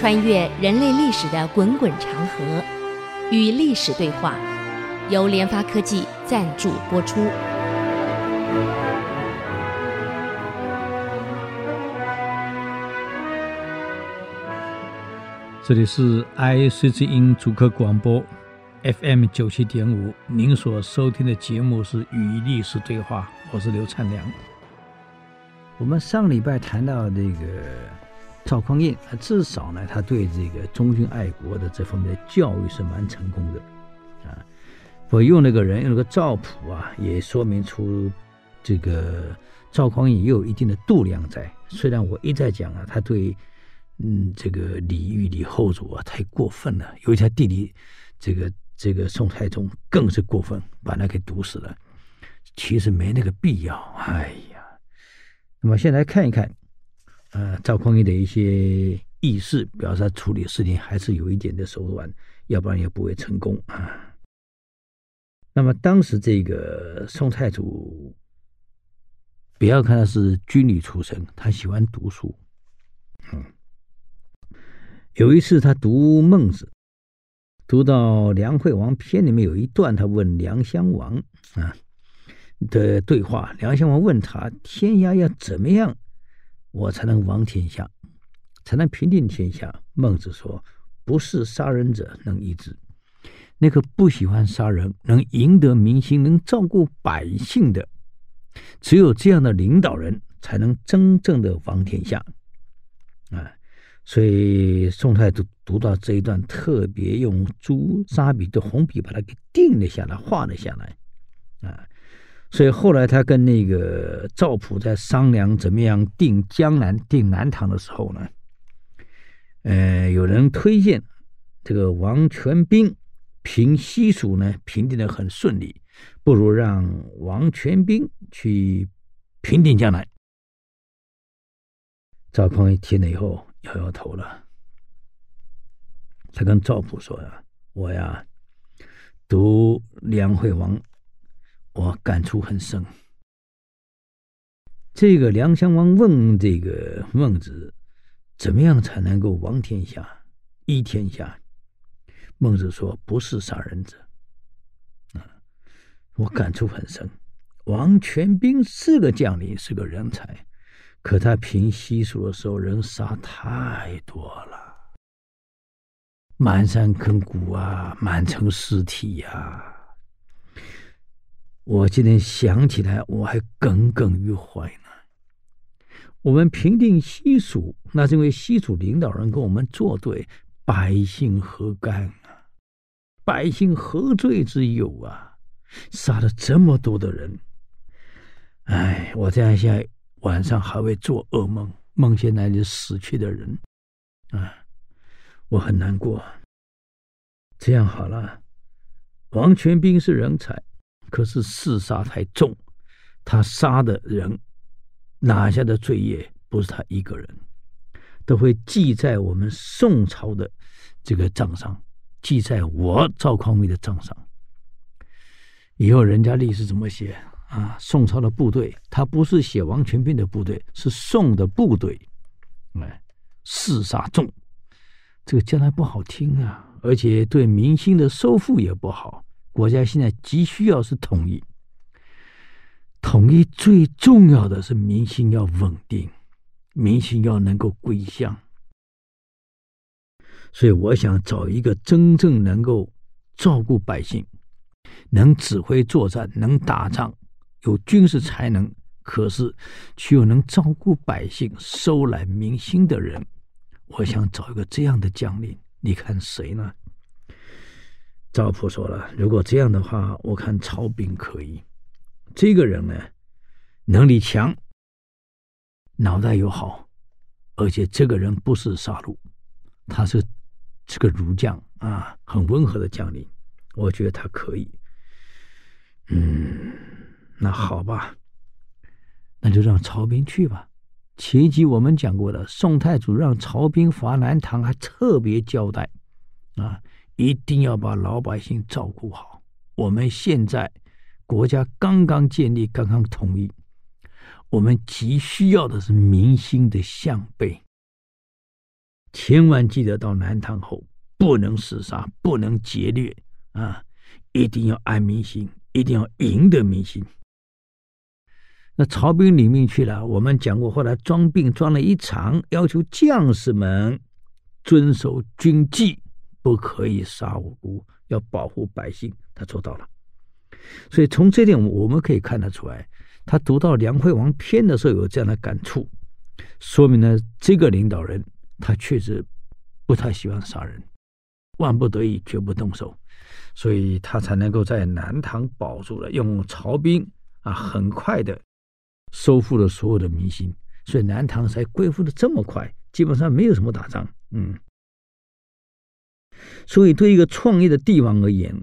穿越人类历史的滚滚长河，与历史对话，由联发科技赞助播出。这里是 IC 之音主客广播 FM 九七点五，您所收听的节目是《与历史对话》，我是刘灿良。我们上礼拜谈到这个赵匡胤，至少呢，他对这个忠君爱国的这方面的教育是蛮成功的啊。我用那个人用那个赵普啊，也说明出这个赵匡胤也有一定的度量在。虽然我一再讲啊，他对。嗯，这个李煜、李后主啊，太过分了。尤其他弟弟，这个这个宋太宗更是过分，把他给毒死了。其实没那个必要。哎呀，那么先来看一看，呃，赵匡胤的一些軼事，表示他处理事情还是有一点的手段，要不然也不会成功啊。那么当时这个宋太祖，不要看他是军旅出身，他喜欢读书，嗯。有一次，他读《孟子》，读到《梁惠王篇》里面有一段，他问梁襄王啊的对话。梁襄王问他：“天下要怎么样，我才能亡天下，才能平定天下？”孟子说：“不是杀人者能易之，那个不喜欢杀人、能赢得民心、能照顾百姓的，只有这样的领导人，才能真正的亡天下。”啊。所以宋太祖读到这一段，特别用朱砂笔的红笔把它给定了下来，画了下来，啊，所以后来他跟那个赵普在商量怎么样定江南、定南唐的时候呢，呃，有人推荐这个王全斌平西蜀呢，平定的很顺利，不如让王全斌去平定江南。赵匡胤听了以后。摇摇头了，他跟赵普说：“呀，我呀，读梁惠王，我感触很深。这个梁襄王问这个孟子，怎么样才能够王天下、一天下？孟子说：不是杀人者。啊，我感触很深。王全斌是个将领，是个人才。”可他平西蜀的时候，人杀太多了，满山坑谷啊，满城尸体呀、我今天想起来，我还耿耿于怀呢。我们平定西蜀，那是因为西蜀领导人跟我们作对，百姓何干啊？百姓何罪之有啊？杀了这么多的人，哎，我这样想。晚上还会做噩梦，梦见那些死去的人，啊，我很难过。这样好了，王全斌是人才，可是弑杀太重，他杀的人拿下的罪业不是他一个人，都会记在我们宋朝的这个账上，记在我赵匡胤的账上。以后人家历史怎么写？啊，宋朝的部队，他不是写王全斌的部队，是宋的部队，哎，弑杀重，这个将来不好听啊，而且对民心的收复也不好。国家现在急需要是统一，统一最重要的是民心要稳定，民心要能够归向。所以我想找一个真正能够照顾百姓，能指挥作战，能打仗。有军事才能，可是却又能照顾百姓、收揽民心的人，我想找一个这样的将领。你看谁呢？赵普说了：“如果这样的话，我看曹彬可以。这个人呢，能力强，脑袋又好，而且这个人不是杀戮，他是这个儒将啊，很温和的将领。我觉得他可以。”嗯。那好吧，那就让曹彬去吧。前一集我们讲过了，宋太祖让曹彬伐南唐，还特别交代啊，一定要把老百姓照顾好。我们现在国家刚刚建立，刚刚统一，我们急需要的是民心的向背。千万记得到南唐后，不能厮杀，不能劫掠啊，一定要安民心，一定要赢得民心。那曹兵领命去了，我们讲过，后来装病装了一场，要求将士们遵守军纪，不可以杀无辜，要保护百姓，他做到了。所以从这点我们可以看得出来，他读到《梁惠王篇》的时候有这样的感触，说明了这个领导人他确实不太喜欢杀人，万不得已绝不动手，所以他才能够在南唐保住了，用曹兵啊很快的。收复了所有的民心，所以南唐才恢复的这么快，基本上没有什么打仗。嗯，所以对一个创业的帝王而言，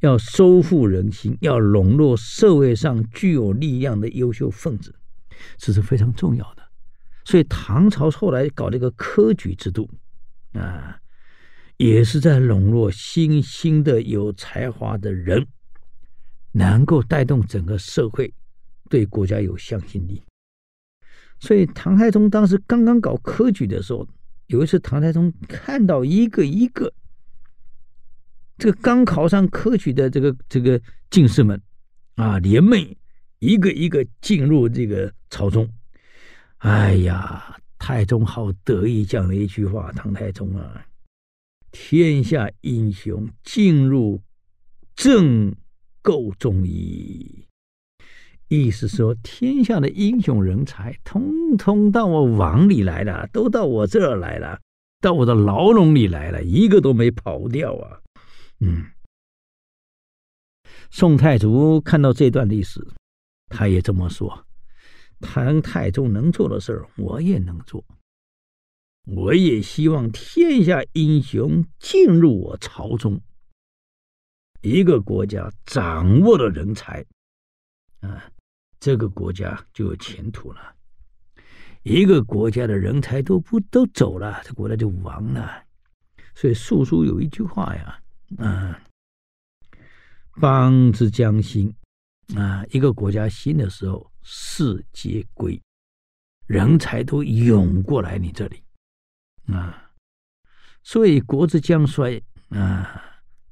要收复人心，要笼络社会上具有力量的优秀分子，这是非常重要的。所以唐朝后来搞这个科举制度，啊，也是在笼络新兴的有才华的人，能够带动整个社会。对国家有向心力，所以唐太宗当时刚刚搞科举的时候，有一次唐太宗看到一个一个这个刚考上科举的这个这个进士们啊，联袂一个一个进入这个朝中，哎呀，太宗好得意，讲了一句话：“唐太宗啊，天下英雄进入朕构中矣。”意思说，天下的英雄人才，通通到我网里来了，都到我这儿来了，到我的牢笼里来了，一个都没跑掉啊！嗯，宋太祖看到这段历史，他也这么说：唐太宗能做的事儿，我也能做。我也希望天下英雄进入我朝中。一个国家掌握了人才，啊。这个国家就有前途了。一个国家的人才都不都走了，这国家就亡了。所以素书有一句话呀，啊，邦之将兴，啊，一个国家兴的时候，士皆归，人才都涌过来你这里，啊，所以国之将衰，啊，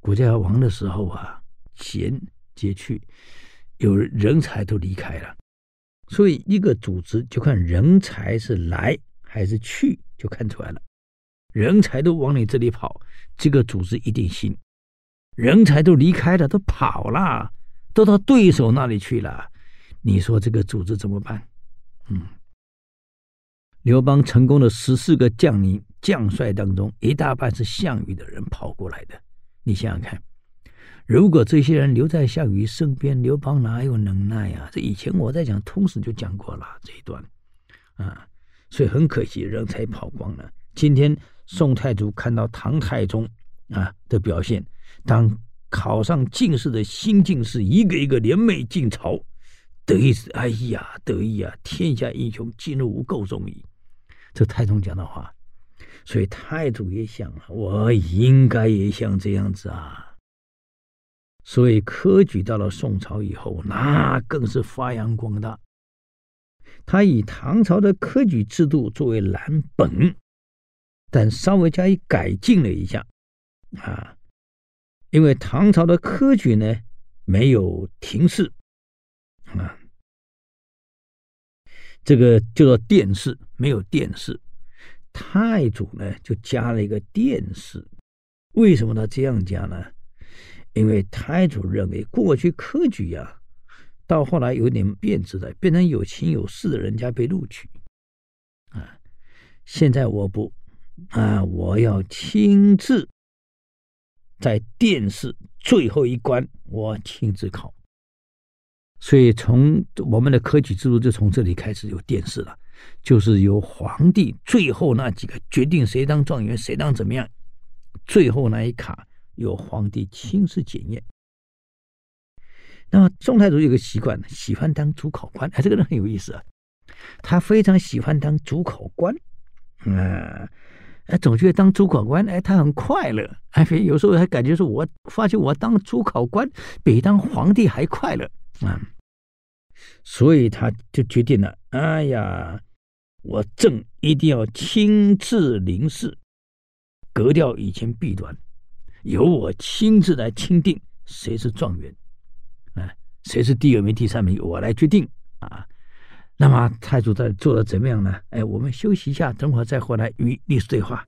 国家亡的时候啊，贤皆去。有人才都离开了，所以一个组织就看人才是来还是去，就看出来了。人才都往你这里跑，这个组织一定兴；人才都离开了，都跑了，都到对手那里去了，你说这个组织怎么办？嗯，刘邦成功的十四个将领将帅当中，一大半是项羽的人跑过来的，你想想看。如果这些人留在项羽身边，刘邦哪有能耐啊？这以前我在讲通史就讲过了这一段，啊，所以很可惜人才跑光了。今天宋太祖看到唐太宗啊的表现，当考上进士的新进士一个一个联袂进朝，得意是哎呀得意啊！天下英雄进入吾构中矣。这太宗讲的话，所以太祖也想啊，我应该也像这样子啊。所以科举到了宋朝以后，那更是发扬光大。他以唐朝的科举制度作为蓝本，但稍微加以改进了一下啊。因为唐朝的科举呢，没有廷试啊，这个叫做殿试，没有殿试。太祖呢，就加了一个殿试。为什么他这样加呢？因为太祖认为过去科举呀、到后来有点变质了，变成有情有势的人家被录取，啊，现在我不，啊，我要亲自在殿试最后一关，我亲自考。所以从我们的科举制度就从这里开始有殿试了，就是由皇帝最后那几个决定谁当状元，谁当怎么样，最后那一卡。由皇帝亲自检验。那么宋太祖有个习惯，喜欢当主考官。哎，这个人很有意思啊，他非常喜欢当主考官。嗯，哎，总觉得当主考官，哎，他很快乐。哎，有时候还感觉说，我发现我当主考官比当皇帝还快乐啊。所以他就决定了，哎呀，我朕一定要亲自临事，革掉以前弊端，由我亲自来钦定谁是状元，啊，谁是第二名、第三名，我来决定啊。那么太祖在做的怎么样呢？哎，我们休息一下，等会儿再回来与历史对话。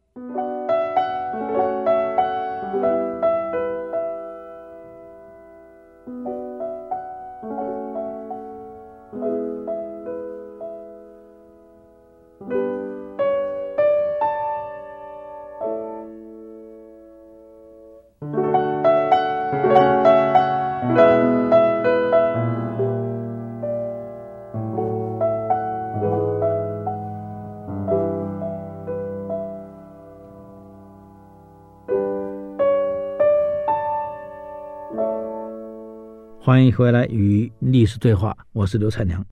欢迎回来与历史对话，我是刘灿良。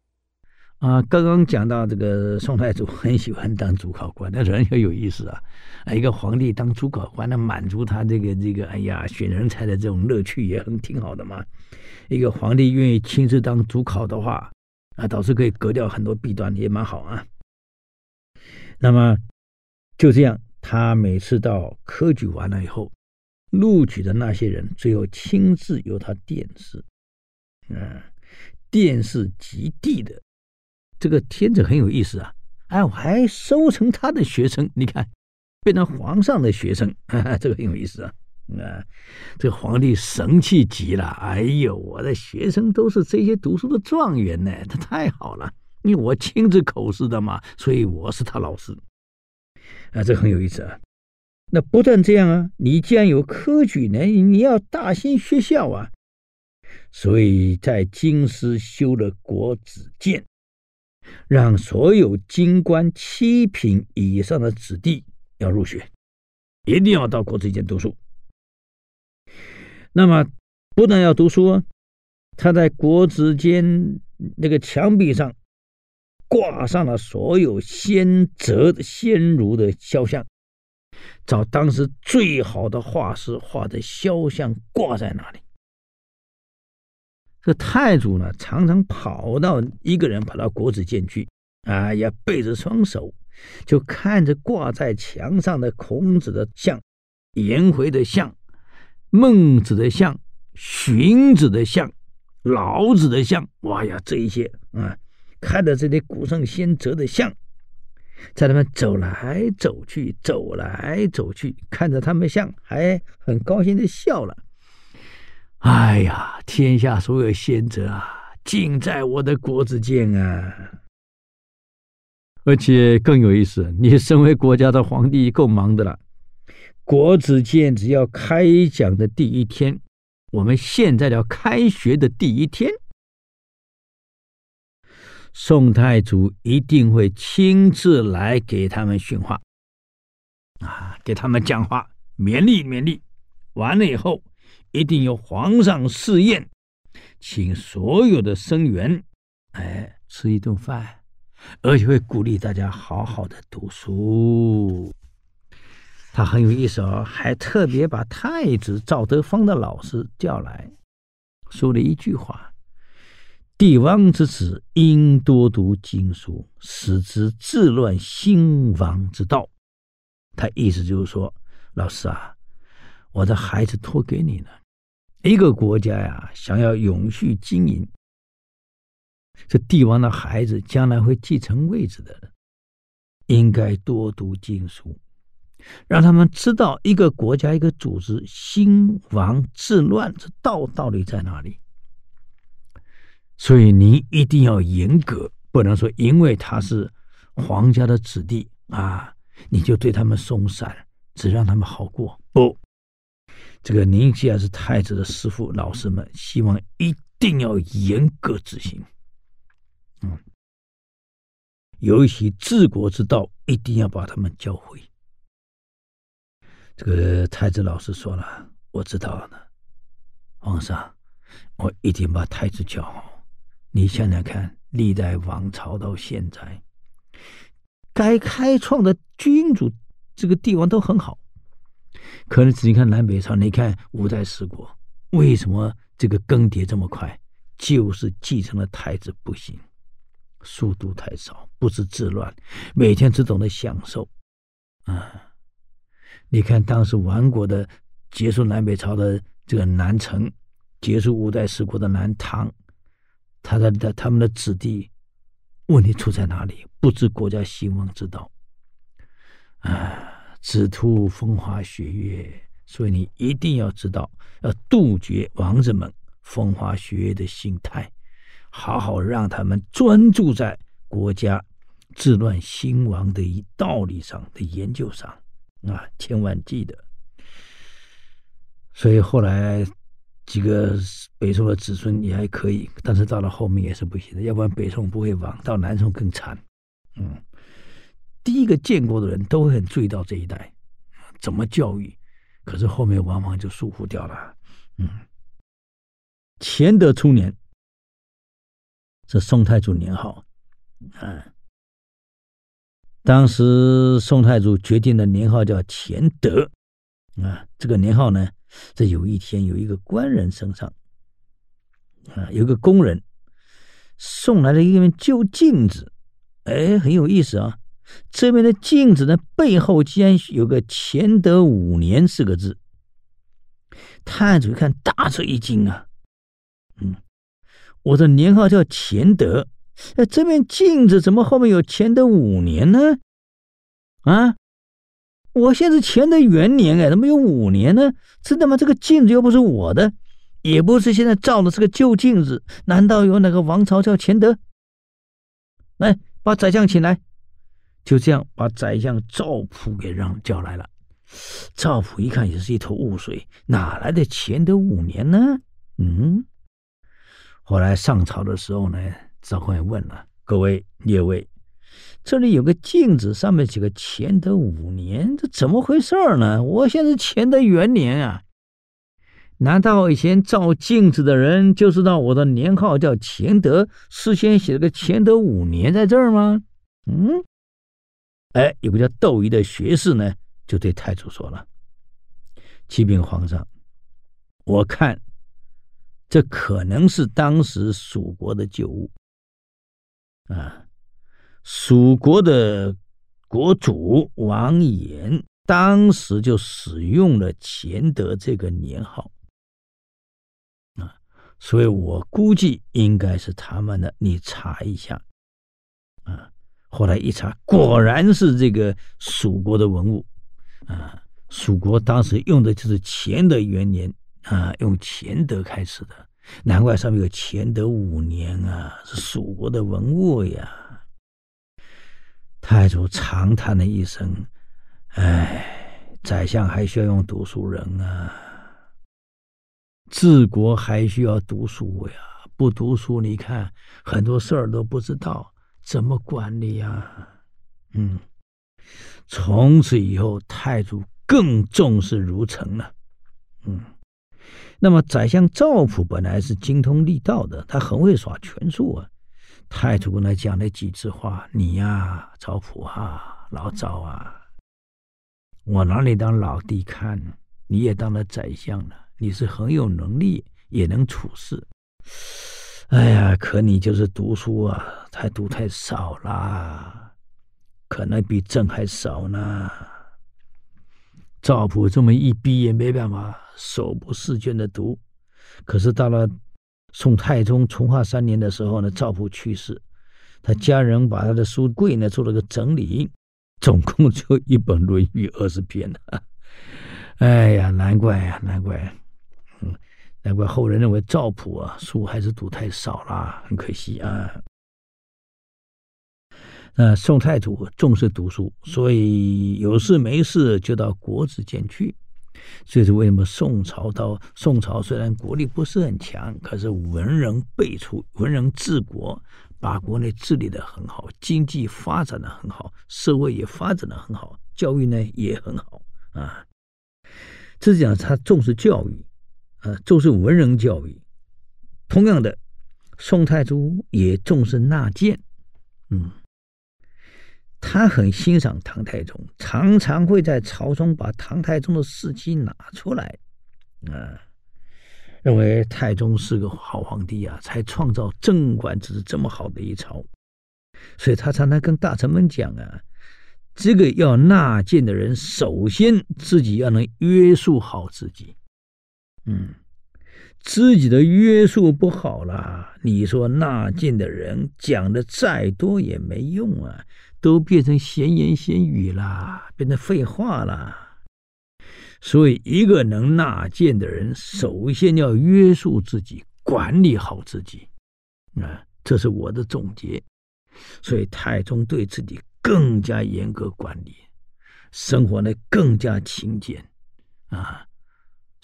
啊，刚刚讲到这个宋太祖很喜欢当主考官，那人很有意思啊。啊一个皇帝当主考官，那满足他这个这个，哎呀，选人才的这种乐趣也很挺好的嘛。一个皇帝愿意亲自当主考的话，啊，倒是可以隔掉很多弊端，也蛮好啊。那么就这样，他每次到科举完了以后，录取的那些人，最后亲自由他殿试。嗯，殿试及第的这个天子很有意思啊！哎，我还收成他的学生，你看，变成皇上的学生，哈哈，这个很有意思啊！啊，这个皇帝神气极了，哎呦，我的学生都是这些读书的状元呢，他太好了，因为我亲自口试的嘛，所以我是他老师啊，这很有意思啊！那不但这样啊，你既然有科举呢，你要大兴学校啊！所以在京师修了国子监，让所有京官七品以上的子弟要入学，一定要到国子监读书。那么不但要读书，他在国子监那个墙壁上挂上了所有先哲的先儒的肖像，找当时最好的画师画的肖像挂在那里。这太祖呢，常常跑到一个人跑到国子监去，哎呀，背着双手，就看着挂在墙上的孔子的像、颜回的像、孟子的像、荀子的像、老子的像，哇呀，这一些啊，看着这些古圣先哲的像，在他们走来走去，走来走去，看着他们像，还很高兴的笑了。哎呀，天下所有先者啊，尽在我的国子监啊！而且更有意思，你身为国家的皇帝，够忙的了。国子监只要开讲的第一天，我们现在要开学的第一天，宋太祖一定会亲自来给他们训话，啊，给他们讲话，勉励勉励。完了以后。一定由皇上赐宴，请所有的生员，哎，吃一顿饭，而且会鼓励大家好好的读书。他很有意思哦，还特别把太子赵德芳的老师叫来，说了一句话：“帝王之子应多读经书，使之治乱兴亡之道。”他意思就是说，老师啊。我的孩子托给你了。一个国家呀，想要永续经营，这帝王的孩子将来会继承位置的，应该多读经书，让他们知道一个国家、一个组织兴亡治乱这道到底在哪里。所以你一定要严格，不能说因为他是皇家的子弟啊，你就对他们松散，只让他们好过。不。这个您既然是太子的师傅，老师们希望一定要严格执行。嗯，尤其治国之道，一定要把他们教会。这个太子老师说了：“我知道了，皇上，我一定把太子教好。你想想看，历代王朝到现在，该开创的君主，这个帝王都很好。”可能只看南北朝，你看五代十国，为什么这个更迭这么快？就是继承的太子不行，速度太少，不知治乱，每天只懂得享受。啊，你看当时亡国的结束南北朝的这个南陈，结束五代十国的南唐，他的的他们的子弟，问题出在哪里？不知国家兴亡之道。啊，只图风花雪月，所以你一定要知道，要杜绝王子们风花雪月的心态。好好让他们专注在国家治乱兴亡的一道理上的研究上啊，千万记得。所以后来几个北宋的子孙也还可以，但是到了后面也是不行的，要不然北宋不会亡，到南宋更惨。嗯，第一个建国的人都很注意到这一代怎么教育，可是后面往往就疏忽掉了。嗯，乾德初年。是宋太祖年号，啊，当时宋太祖决定的年号叫乾德，啊，这个年号呢，在有一天有一个官人身上，啊，有个工人送来了一面旧镜子，哎，很有意思啊，这边的镜子呢，背后竟然有个“乾德五年”四个字，太祖一看大吃一惊啊，嗯。我的年号叫乾德，哎，这面镜子怎么后面有乾德五年呢？啊，我现在乾德元年，哎，怎么有五年呢？真的吗？这个镜子又不是我的，也不是现在照的是个旧镜子，难道有哪个王朝叫乾德？来，把宰相请来。就这样，把宰相赵普给让叫来了。赵普一看，也是一头雾水，哪来的乾德五年呢？嗯。后来上朝的时候呢，赵匡胤问了各位列位，这里有个镜子，上面写个乾德五年，这怎么回事呢？我现在乾德元年啊！难道以前照镜子的人就知道我的年号叫乾德，事先写了个乾德五年在这儿吗？嗯，哎，有个叫窦仪的学士呢，就对太祖说了：“启禀皇上，我看。”这可能是当时蜀国的旧物啊，蜀国的国主王衍当时就使用了乾德这个年号啊，所以我估计应该是他们的，你查一下。后来一查，果然是这个蜀国的文物啊，蜀国当时用的就是乾德元年。啊，用乾德开始的，难怪上面有乾德五年啊，是蜀国的文物呀。太祖长叹了一声：“哎，宰相还需要用读书人啊，治国还需要读书呀。不读书，你看很多事儿都不知道怎么管理呀。”嗯，从此以后，太祖更重视儒臣了。嗯。那么，宰相赵普本来是精通力道的，他很会耍权术啊。太祖跟他讲了几句话：“你呀、啊，赵普啊，老赵啊，我拿你当老弟看，你也当了宰相了，你是很有能力，也能处事。哎呀，可你就是读书啊，太读太少啦，可能比朕还少呢。”赵普这么一逼也没办法，手不释卷的读。可是到了宋太宗成化三年的时候呢，赵普去世，他家人把他的书柜呢做了个整理，总共就一本《论语》二十篇。哎呀，难怪呀，难怪，嗯，难怪后人认为赵普啊书还是读太少啦，很可惜啊。那，宋太祖重视读书，所以有事没事就到国子监去。所以说，为什么宋朝到宋朝虽然国力不是很强，可是文人辈出，文人治国，把国内治理得很好，经济发展得很好，社会也发展得很好，教育呢也很好啊。这是讲他重视教育，啊，重视文人教育。同样的，宋太祖也重视纳谏，嗯。他很欣赏唐太宗，常常会在朝中把唐太宗的事迹拿出来，啊，认为太宗是个好皇帝啊，才创造贞观之治这么好的一朝。所以他常常跟大臣们讲啊，这个要纳谏的人，首先自己要能约束好自己。嗯，自己的约束不好了，你说纳谏的人讲的再多也没用啊，都变成闲言闲语啦，变成废话啦。所以，一个能纳谏的人，首先要约束自己，管理好自己。啊，这是我的总结。所以，太宗对自己更加严格管理，生活呢更加勤俭。啊，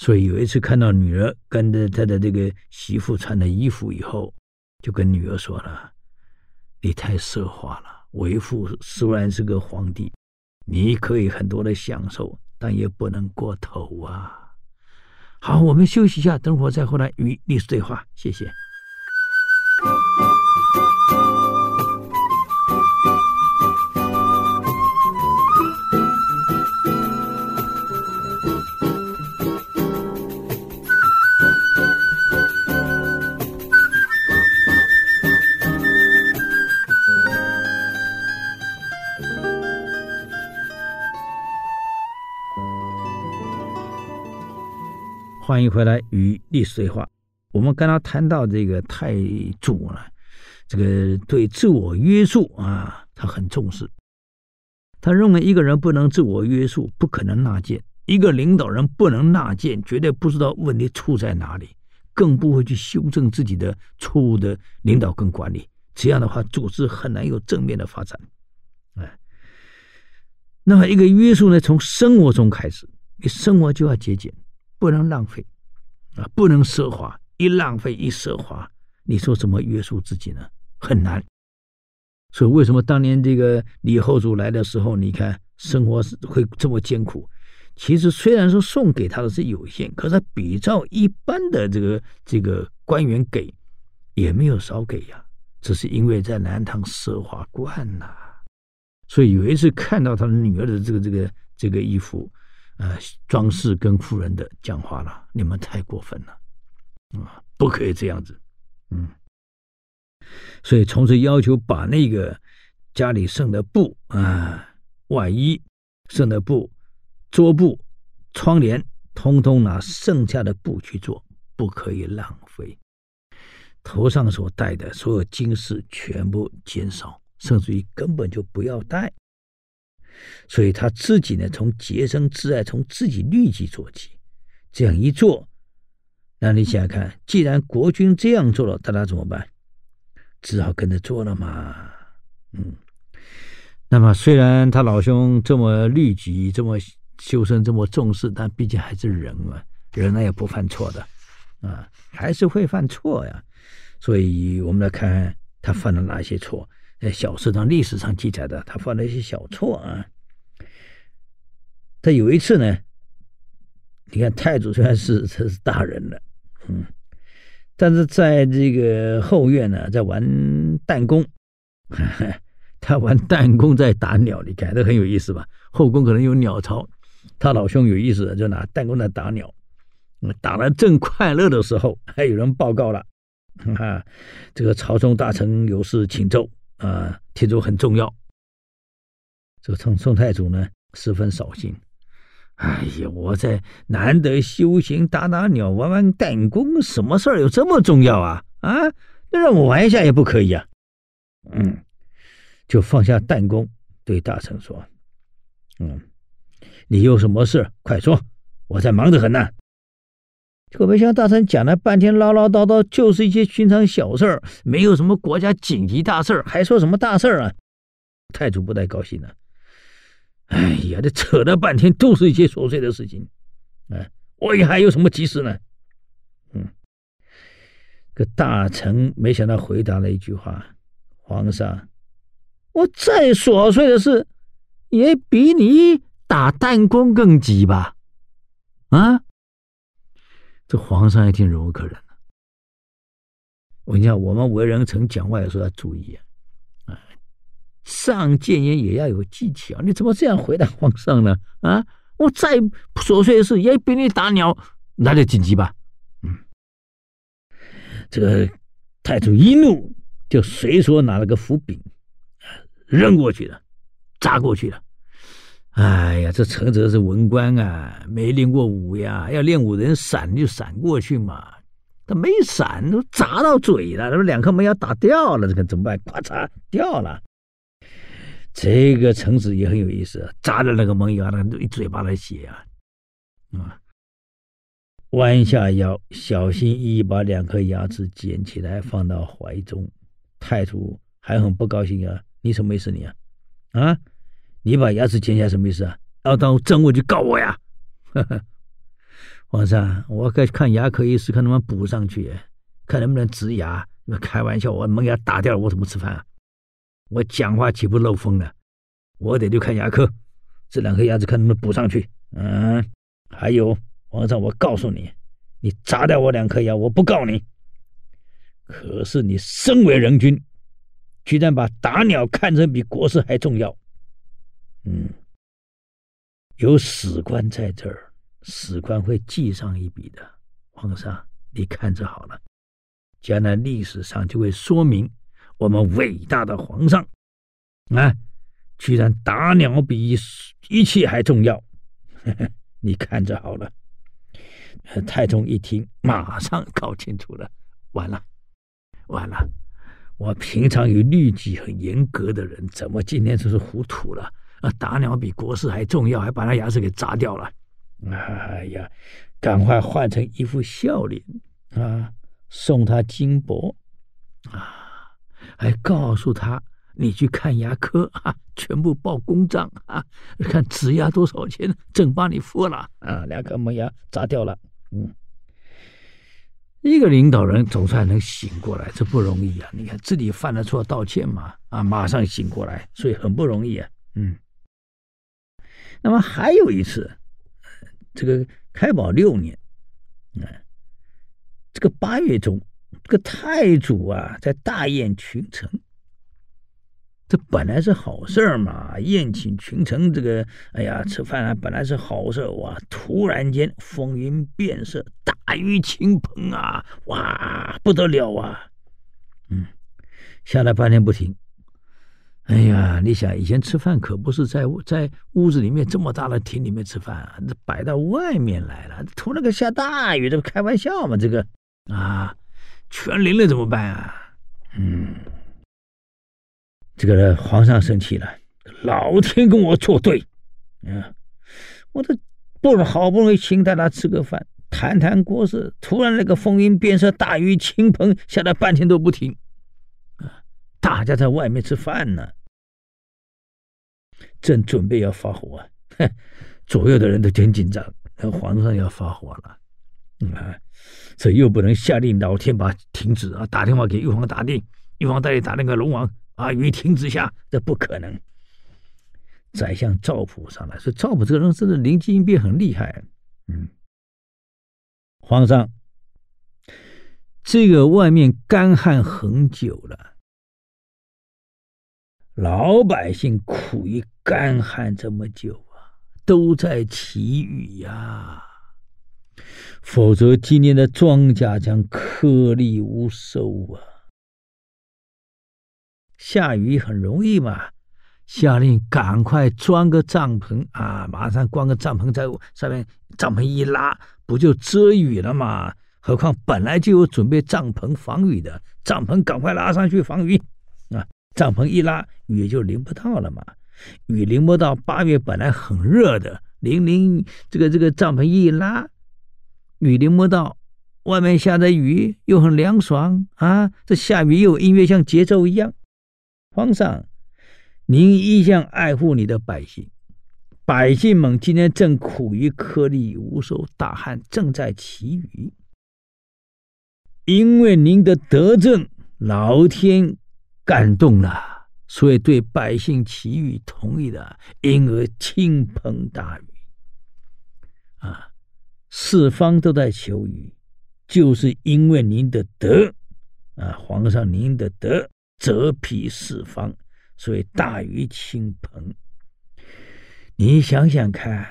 所以有一次看到女儿跟着他的这个媳妇穿的衣服以后，就跟女儿说了：“你太奢华了。为父虽然是个皇帝，你可以很多的享受。”但也不能过头啊！好，我们休息一下，等会儿再回来与历史对话。谢谢。欢迎回来与历史对话。我们刚刚谈到这个太祖呢，这个对自我约束啊，他很重视。他认为一个人不能自我约束，不可能纳谏；一个领导人不能纳谏，绝对不知道问题出在哪里，更不会去修正自己的错误的领导跟管理。这样的话，组织很难有正面的发展。哎，那么一个约束呢，从生活中开始，你生活就要节俭。不能浪费，啊，不能奢华。一浪费一奢华，你说怎么约束自己呢？很难。所以为什么当年这个李后主来的时候，你看生活会这么艰苦？其实虽然说送给他的是有限，可是他比照一般的这个这个官员给，也没有少给呀。只是因为在南唐奢华惯了，所以有一次看到他的女儿的这个这个这个衣服。呃，装饰跟夫人的讲话了，你们太过分了，啊，不可以这样子，嗯，所以从此要求把那个家里剩的布啊、外衣、剩的布、桌布、窗帘，通通拿剩下的布去做，不可以浪费。头上所戴的所有金饰全部减少，甚至于根本就不要戴。所以他自己呢，从洁身自爱，从自己律己做起，这样一做，那你想想看，既然国君这样做了，大家怎么办？只好跟着做了嘛。嗯，那么虽然他老兄这么律己，这么修身，这么重视，但毕竟还是人嘛，人呢也不犯错的啊，还是会犯错呀。所以我们来看他犯了哪些错。在小说上、历史上记载的，他犯了一些小错啊。他有一次呢，你看太祖虽然是他是大人了，嗯，但是在这个后院呢，在玩弹弓，他玩弹弓在打鸟，你看这很有意思吧？后宫可能有鸟巢，他老兄有意思，就拿弹弓在打鸟，打了正快乐的时候，还有人报告了，哈哈，这个朝中大臣有事请奏。啊，听说很重要。这个宋宋太祖呢，十分扫兴。哎呀，我在难得修行，打打鸟，玩玩弹弓，什么事儿有这么重要啊？啊，那让我玩一下也不可以啊？嗯，就放下弹弓，对大臣说：“嗯，你有什么事？快说，我在忙得很呢。”可没像大臣讲了半天唠唠叨叨，就是一些寻常小事儿，没有什么国家紧急大事儿，还说什么大事儿啊？太祖不太高兴了。哎呀，这扯了半天都是一些琐碎的事情，哎，我也还有什么急事呢？嗯，这大臣没想到回答了一句话：“皇上，我再琐碎的事，也比你打弹弓更急吧？”啊？这皇上一听忍无可忍了。我跟你讲，我们为人臣讲话的时候要注意啊，啊，上谏言也要有技巧。你怎么这样回答皇上呢？啊，我再琐碎的事也比你打鸟来得紧急吧？嗯，这个太祖一怒，就随手拿了个斧柄，扔过去了，砸过去了。哎呀，这陈泽是文官啊，没练过武呀，要练武人闪就闪过去嘛。他没闪，都砸到嘴了，那两颗门牙打掉了，这个怎么办？咔嚓掉了。这个陈子也很有意思，砸了那个门牙，那一嘴巴的血啊，啊，弯下腰，小心翼翼把两颗牙齿捡起来放到怀中。太祖还很不高兴啊，你什么意思你啊？啊，你把牙齿捡下什么意思啊？要当真我就告我呀！呵呵，皇上，我该看牙科医师，看能不能补上去，看能不能植牙。那开玩笑，我门牙打掉了，我怎么吃饭啊？我讲话岂不漏风呢？我得去看牙科，这两颗牙齿看能不能补上去。嗯，还有皇上，我告诉你，你砸掉我两颗牙，我不告你。可是你身为人君，居然把打鸟看成比国事还重要。嗯，有史官在这儿，史官会记上一笔的。皇上，你看着好了，将来历史上就会说明。我们伟大的皇上啊，居然打鸟比一切还重要，你看着好了。太宗一听，马上搞清楚了，完了，完了！我平常与律己很严格的人，怎么今天就是糊涂了？啊，打鸟比国事还重要，还把那牙齿给砸掉了！哎呀，赶快换成一副笑脸啊，送他金箔啊！还告诉他，你去看牙科啊，全部报公账啊，看植牙多少钱，朕帮你付了啊，两颗门牙砸掉了。嗯，一个领导人总算能醒过来，这不容易啊！你看自己犯了错，道歉嘛，啊，马上醒过来，所以很不容易啊。嗯，那么还有一次，这个开宝六年，嗯，这个八月中。这个太祖啊，在大宴群臣，这本来是好事儿嘛，宴请群臣，这个哎呀，吃饭啊，本来是好事儿哇，突然间风云变色，大雨倾盆啊，哇，不得了啊，嗯，下了半天不停。哎呀，你想以前吃饭可不是在在屋子里面这么大的厅里面吃饭啊，这摆到外面来了，突然个下大雨，这不开玩笑嘛，这个啊。全淋了怎么办啊？嗯，这个皇上生气了，老天跟我作对，啊，我这不好不容易请大家吃个饭，谈谈国事，突然那个风云变色，大雨倾盆，下了半天都不停，大家在外面吃饭呢，正准备要发火，哼，左右的人都挺紧张，那皇上要发火了，你看。这又不能下令老天把停止啊！打电话给玉皇大帝，玉皇大帝打那个龙王啊，雨停止下，这不可能。宰相赵普上来说：“赵普这个人真的灵机应变很厉害。”嗯，皇上，这个外面干旱很久了，老百姓苦于干旱这么久啊，都在祈雨呀。否则，今年的庄稼将颗粒无收啊！下雨很容易嘛，下令赶快装个帐篷啊，马上关个帐篷在上面，帐篷一拉，不就遮雨了吗？何况本来就有准备帐篷防雨的，帐篷赶快拉上去防雨啊！帐篷一拉，雨就淋不到了嘛。雨淋不到，八月本来很热的，淋淋这个这个帐篷一拉。雨淋不到，外面下着雨又很凉爽啊！这下雨又音乐，像节奏一样。皇上，您一向爱护你的百姓，百姓们今天正苦于颗粒无收，大旱正在祈雨。因为您的德政，老天感动了，所以对百姓祈雨同意了，因而倾盆大雨啊。四方都在求雨，就是因为您的德啊，皇上您的德泽披四方，所以大雨倾盆。你想想看，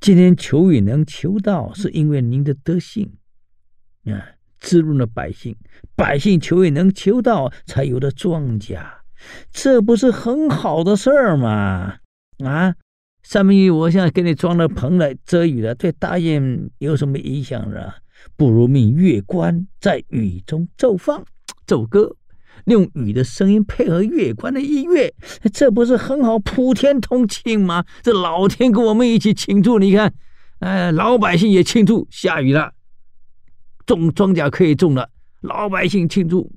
今天求雨能求到，是因为您的德性啊，滋润了百姓，百姓求雨能求到，才有的庄稼，这不是很好的事儿吗？啊，三文鱼，我现在给你装了棚来遮雨了，对大雁有什么影响呢？不如命乐官在雨中奏放奏歌，用雨的声音配合乐官的音乐，这不是很好，普天同庆吗？这老天跟我们一起庆祝，你看，哎，老百姓也庆祝，下雨了，种庄稼可以种了，老百姓庆祝，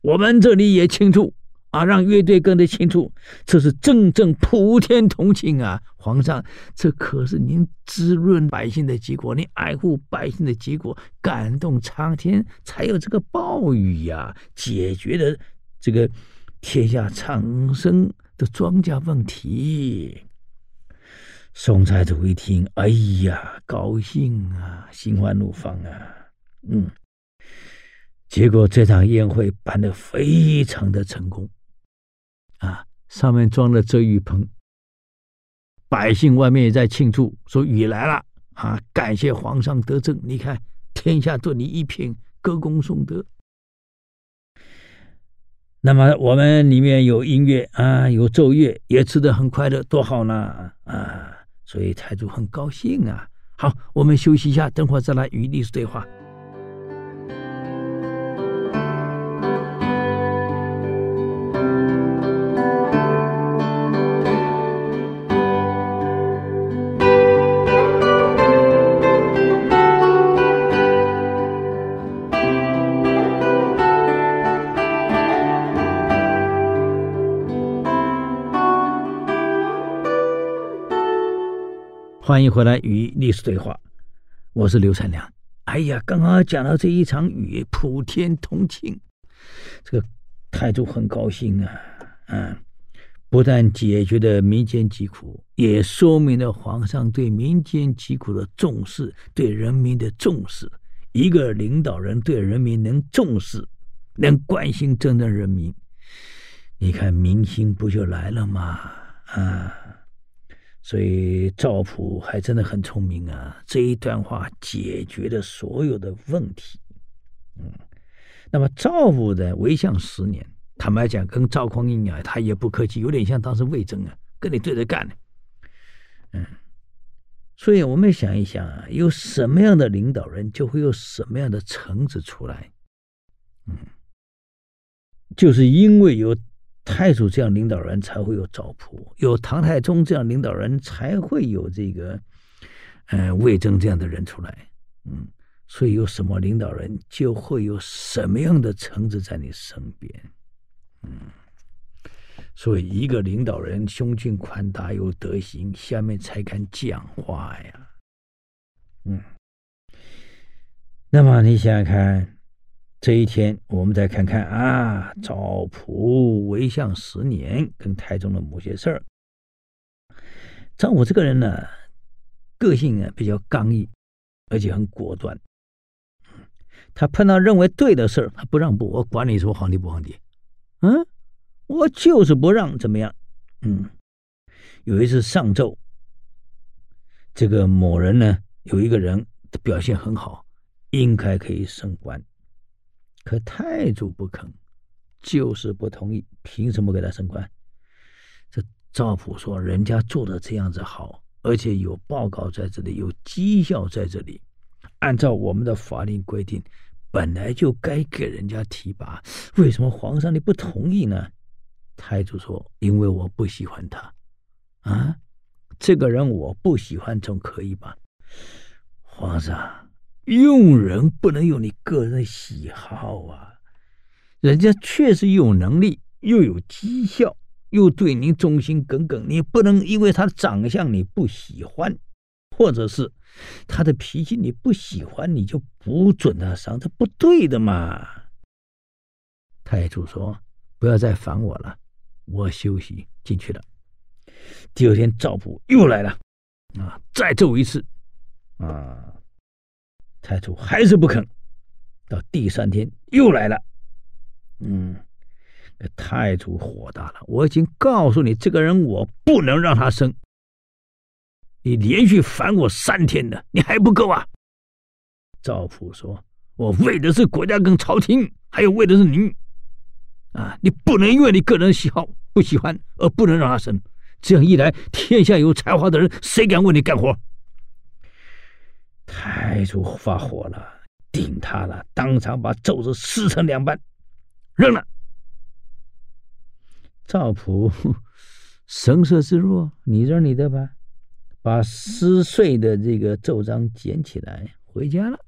我们这里也庆祝。啊，让乐队跟着庆祝，这是真正普天同庆啊！皇上，这可是您滋润百姓的结果，您爱护百姓的结果，感动苍天，才有这个暴雨呀、解决了这个天下苍生的庄稼问题。宋太祖一听，哎呀，高兴啊，心花怒放啊，嗯，结果这场宴会办得非常的成功。啊，上面装了遮雨棚，百姓外面也在庆祝，说雨来了啊！感谢皇上德政，你看天下对你一片歌功颂德。那么我们里面有音乐啊，有奏乐，也吃得很快乐，多好呢啊！所以财主很高兴啊。好，我们休息一下，等会儿再来与历史对话。欢迎回来与历史对话，我是刘灿良。哎呀，刚刚讲到这一场雨，普天同庆，这个太祖很高兴啊，嗯，不但解决了民间疾苦，也说明了皇上对民间疾苦的重视，对人民的重视。一个领导人对人民能重视，能关心真正人民，你看民心不就来了吗？啊！所以赵普还真的很聪明啊！这一段话解决了所有的问题。嗯，那么赵普的为相十年，坦白讲，跟赵匡胤啊，他也不客气，有点像当时魏征啊，跟你对着干呢。嗯，所以我们想一想啊，有什么样的领导人，就会有什么样的臣子出来。嗯，就是因为有。太祖这样领导人才会有赵普，有唐太宗这样领导人才会有这个，呃，魏征这样的人出来，嗯，所以有什么领导人，就会有什么样的臣子在你身边，嗯，所以一个领导人胸襟宽大有德行，下面才敢讲话呀，嗯，那么你想想看。这一天，我们再看看啊，赵普为相十年，跟太宗的某些事儿。赵普这个人呢，个性啊比较刚毅，而且很果断。他碰到认为对的事儿，他不让步。我管你说皇帝不皇帝，嗯，我就是不让，怎么样？嗯，有一次上奏，这个某人呢，有一个人表现很好，应该可以升官。可太祖不肯，就是不同意，凭什么给他升官？这赵普说：“人家做的这样子好，而且有报告在这里，有绩效在这里，按照我们的法令规定，本来就该给人家提拔，为什么皇上你不同意呢？”太祖说：“因为我不喜欢他，啊，这个人我不喜欢，总可以吧？”皇上。用人不能用你个人喜好啊！人家确实有能力，又有绩效，又对您忠心耿耿，你不能因为他的长相你不喜欢，或者是他的脾气你不喜欢，你就不准他上，这不对的嘛！太祖说：“不要再烦我了，我休息进去了。”第二天赵普又来了，啊，再奏一次，啊。太祖还是不肯，到第三天又来了，嗯，太祖火大了。我已经告诉你，这个人我不能让他生，你连续烦我三天了，你还不够啊？赵普说：“我为的是国家跟朝廷，还有为的是您。啊，你不能因为你个人喜好不喜欢而不能让他生。这样一来，天下有才华的人谁敢为你干活？太祖发火了，顶他了，当场把奏折撕成两半，扔了。赵普神色自若，你扔你的吧，把撕碎的这个奏章捡起来，回家了。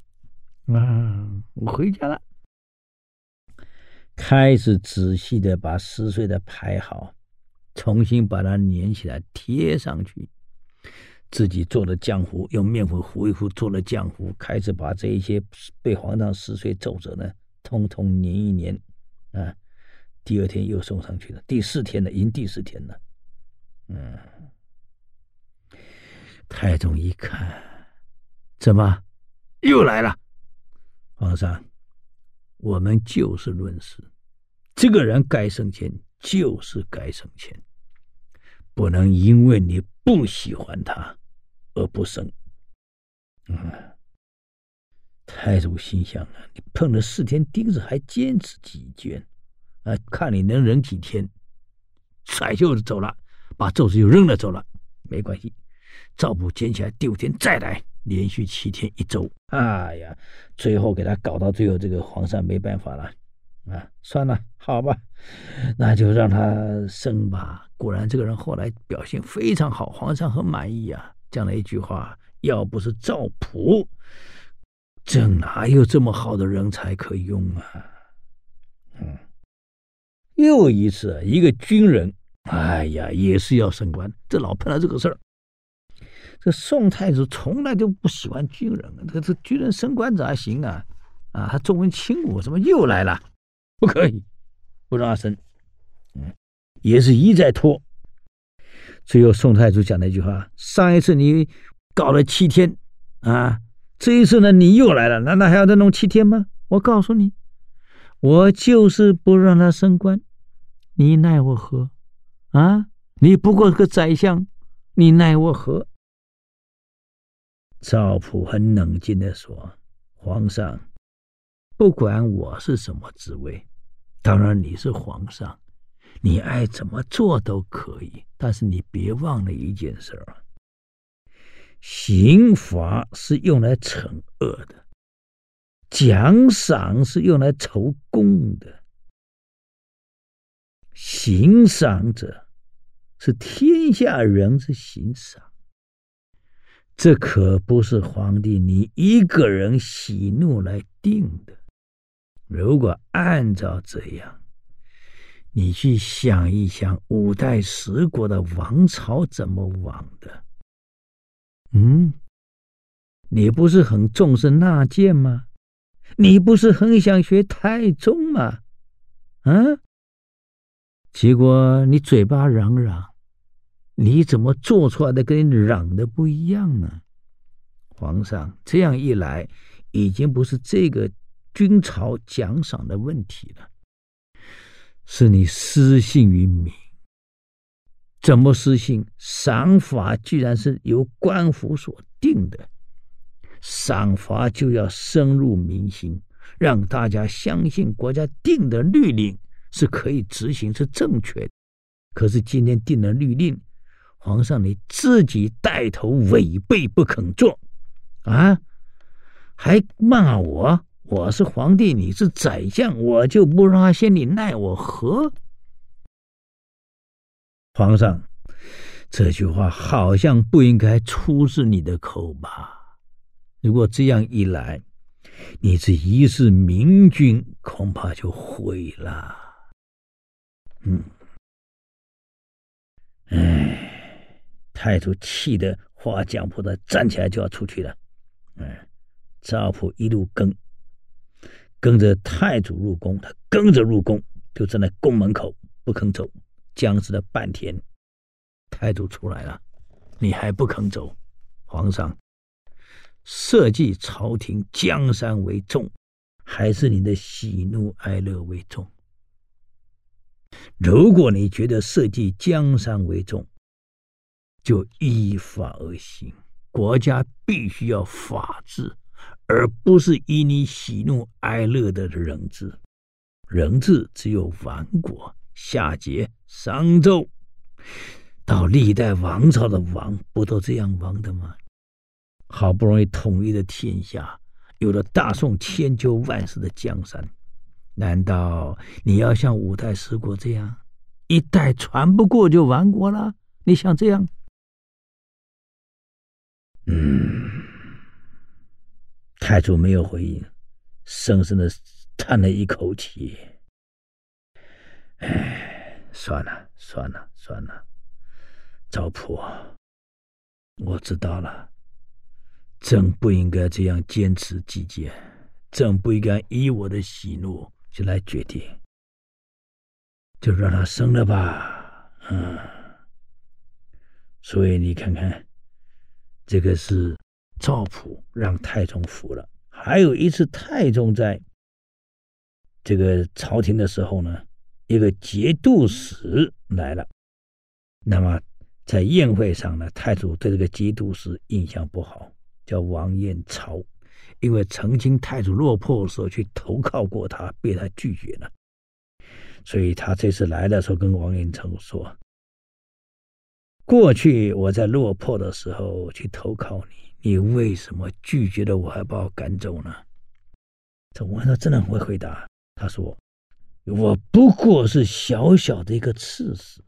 啊，我回家了。开始仔细的把撕碎的排好，重新把它粘起来贴上去。自己做的浆糊，用面粉糊一糊做了浆糊，开始把这一些被皇上撕碎奏折呢，通通粘一粘。啊，第二天又送上去了。第四天呢，已经第四天了。嗯，太宗一看，怎么又来了？皇上。我们就事论事，这个人该升迁就是该升迁，不能因为你不喜欢他而不生。嗯，太祖心想啊，你碰了四天钉子还坚持己见，啊，看你能忍几天，甩袖子走了，把奏折又扔了走了，没关系，赵普捡起来第五天再来。连续七天一周，哎呀，最后给他搞到最后，这个皇上没办法了，啊，算了，好吧，那就让他升吧。果然，这个人后来表现非常好，皇上很满意啊。讲了一句话：要不是赵普，朕哪有这么好的人才可用啊？嗯，又一次，一个军人，哎呀，也是要升官，这老碰到这个事儿。这宋太祖从来都不喜欢军人，这个这军人升官咋行啊？啊，他重文轻武，怎么又来了？不可以，不让他升。嗯，也是一再拖。最后宋太祖讲了一句话：上一次你搞了七天，啊，这一次呢你又来了，难道还要再弄七天吗？我告诉你，我就是不让他升官，你奈我何？啊，你不过是个宰相，你奈我何？赵普很冷静地说：“皇上，不管我是什么职位，当然你是皇上，你爱怎么做都可以。但是你别忘了一件事儿：刑罚是用来惩恶的，奖赏是用来酬功的。行赏者是天下人之行赏。”这可不是皇帝你一个人喜怒来定的。如果按照这样，你去想一想，五代十国的王朝怎么亡的？嗯，你不是很重视纳谏吗？你不是很想学太宗吗？啊？结果你嘴巴嚷嚷。你怎么做出来的跟你嚷的不一样呢？皇上，这样一来，已经不是这个军曹奖赏的问题了，是你失信于民。怎么失信？赏罚居然是由官府所定的，赏罚就要深入民心，让大家相信国家定的律令是可以执行，是正确的。可是今天定了律令。皇上，你自己带头违背不肯做，啊，还骂我？我是皇帝，你是宰相，我就不让他先，你奈我何？皇上，这句话好像不应该出自你的口吧？如果这样一来，你这一世明君恐怕就毁了。嗯，哎。太祖气得划将谱的站起来就要出去了，嗯，赵普一路跟，跟着太祖入宫，他跟着入宫，就站在宫门口不肯走，僵持了半天。太祖出来了，你还不肯走？皇上，社稷朝廷江山为重，还是你的喜怒哀乐为重？如果你觉得社稷江山为重，就依法而行，国家必须要法治，而不是以你喜怒哀乐的人治。人治只有亡国，夏桀、商纣，到历代王朝的王，不都这样亡的吗？好不容易统一了天下，有了大宋千秋万世的江山，难道你要像五代十国这样，一代传不过就亡国了？你想这样？嗯，太祖没有回应，深深的叹了一口气。哎，算了，算了，算了，赵普，我知道了。朕不应该这样坚持己见，朕不应该以我的喜怒就来决定，就让他生了吧。嗯，所以你看看，这个是赵普让太宗服了。还有一次，太宗在这个朝廷的时候呢，一个节度使来了，那么在宴会上呢，太祖对这个节度使印象不好。叫王彦超，因为曾经太祖落魄的时候去投靠过他，被他拒绝了，所以他这次来的时候跟王彦超说：“过去我在落魄的时候去投靠你，你为什么拒绝了我，还把我赶走呢？”这王彦超真的很会回答，他说：“我不过是小小的一个刺史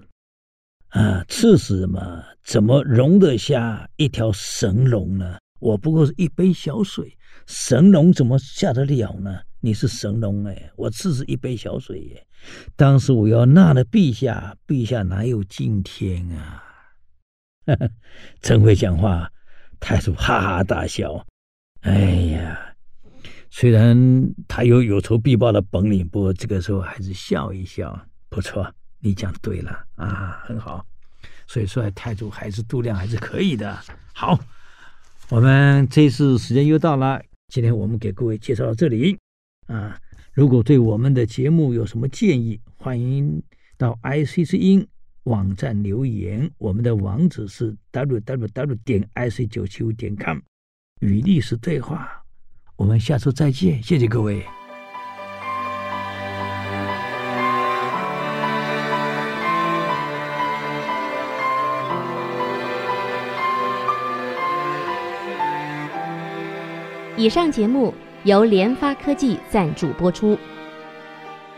啊，刺史嘛，怎么容得下一条神龙呢？”我不过是一杯小水，神龙怎么下得了呢？你是神龙哎，我只是一杯小水耶。当时我要纳了陛下，陛下哪有今天啊？呵呵，真会讲话，太祖哈哈大笑。哎呀，虽然他有有仇必报的本领，不过这个时候还是笑一笑。不错，你讲对了啊，很好。所以说，太祖还是度量还是可以的。好。我们这次时间又到了，今天我们给各位介绍到这里啊。如果对我们的节目有什么建议，欢迎到 IC 之音网站留言。我们的网址是 www 点 ic 九七五点 com，与历史对话。我们下周再见，谢谢各位。以上节目由联发科技赞助播出。